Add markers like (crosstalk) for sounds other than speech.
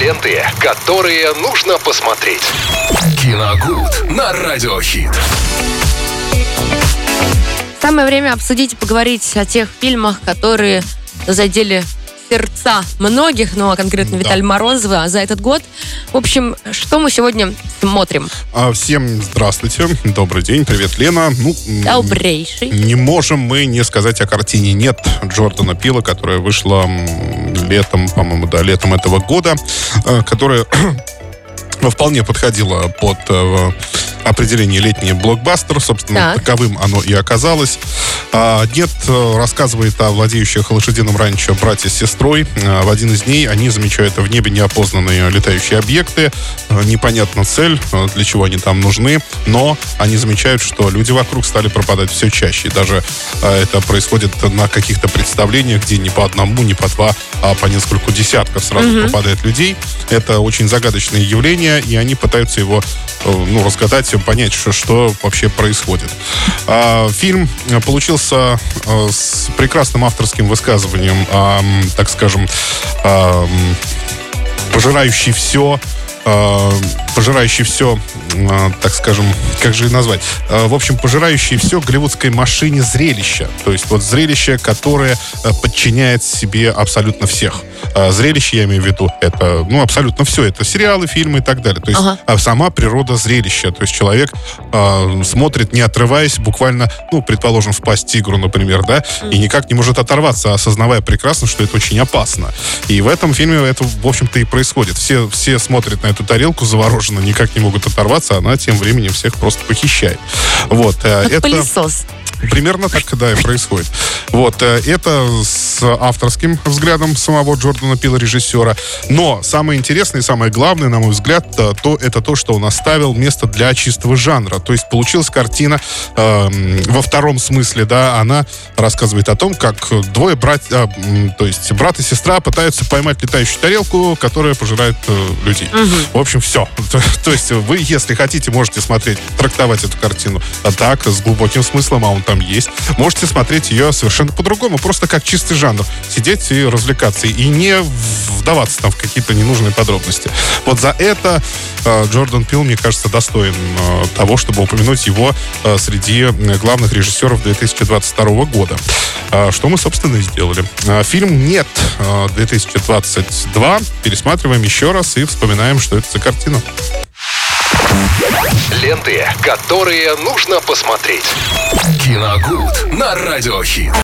Ленты, которые нужно посмотреть. Киногуд на Радиохит. Самое время обсудить и поговорить о тех фильмах, которые задели сердца многих, ну а конкретно Да. Виталия Морозова за этот год. В общем, что мы сегодня смотрим? А, Всем здравствуйте, добрый день, привет, Лена. Ну, Добрейший. Не можем мы не сказать о картине «Нет» Джордана Пила, которая вышла летом, по-моему, да, летом этого года, э, которая (clears throat) вполне подходила под э, определение летний блокбастер. Собственно, Так. таковым оно и оказалось. А, «Нет» э, рассказывает о владеющих лошадиным ранчо братья с сестрой. А, В один из дней они замечают в небе неопознанные летающие объекты. Э, Непонятна цель, э, для чего они там нужны, но они замечают, что люди вокруг стали пропадать все чаще. Даже э, это происходит на каких-то представлениях, где не по одному, не по два, а по нескольку десятков сразу пропадает людей. Это очень загадочное явление, и они пытаются его э, ну, разгадать, понять, что, что вообще происходит. А, фильм э, получился э, с прекрасным авторским высказыванием, так скажем, пожирающий все, э, пожирающий все, э, так скажем, как же назвать, Э, в общем, пожирающий все голливудской машине зрелища. То есть вот зрелище, которое подчиняет себе абсолютно всех. Э, Зрелище, я имею в виду, это, ну, абсолютно все. Это сериалы, фильмы и так далее. То есть Ага. а сама природа зрелища. То есть человек э, смотрит, не отрываясь, буквально, ну, предположим, в пасть тигру, например, да, и никак не может оторваться, осознавая прекрасно, что это очень опасно. И в этом фильме это, в общем-то, и происходит. Все, все смотрят на эту тарелку завороженно, никак не могут оторваться, она тем временем всех просто похищает. Вот. э, Как это... пылесос. Примерно так, да, и происходит. Вот, э, это с авторским взглядом самого Джордана Пила, режиссера. Но самое интересное и самое главное, на мой взгляд, э, то, это то, что он оставил место для чистого жанра. То есть получилась картина эм, во втором смысле, да, она рассказывает о том, как двое братьев, то есть брат и сестра пытаются поймать летающую тарелку, которая пожирает э, людей. В общем, все. (laughs) То, то есть вы, если хотите, можете смотреть, трактовать эту картину а так, с глубоким смыслом, а он там есть. Можете смотреть ее совершенно по-другому, просто как чистый жанр. Сидеть и развлекаться, и не вдаваться там в какие-то ненужные подробности. Вот за это э, Джордан Пил, мне кажется, достоин э, того, чтобы упомянуть его э, среди э, главных режиссеров 2022 года. Э, Что мы, собственно, и сделали. Э, Фильм «Нет» э, 2022 пересматриваем еще раз и вспоминаем, что это за картина. Ленты, которые нужно посмотреть. Киногуд на Радиохит.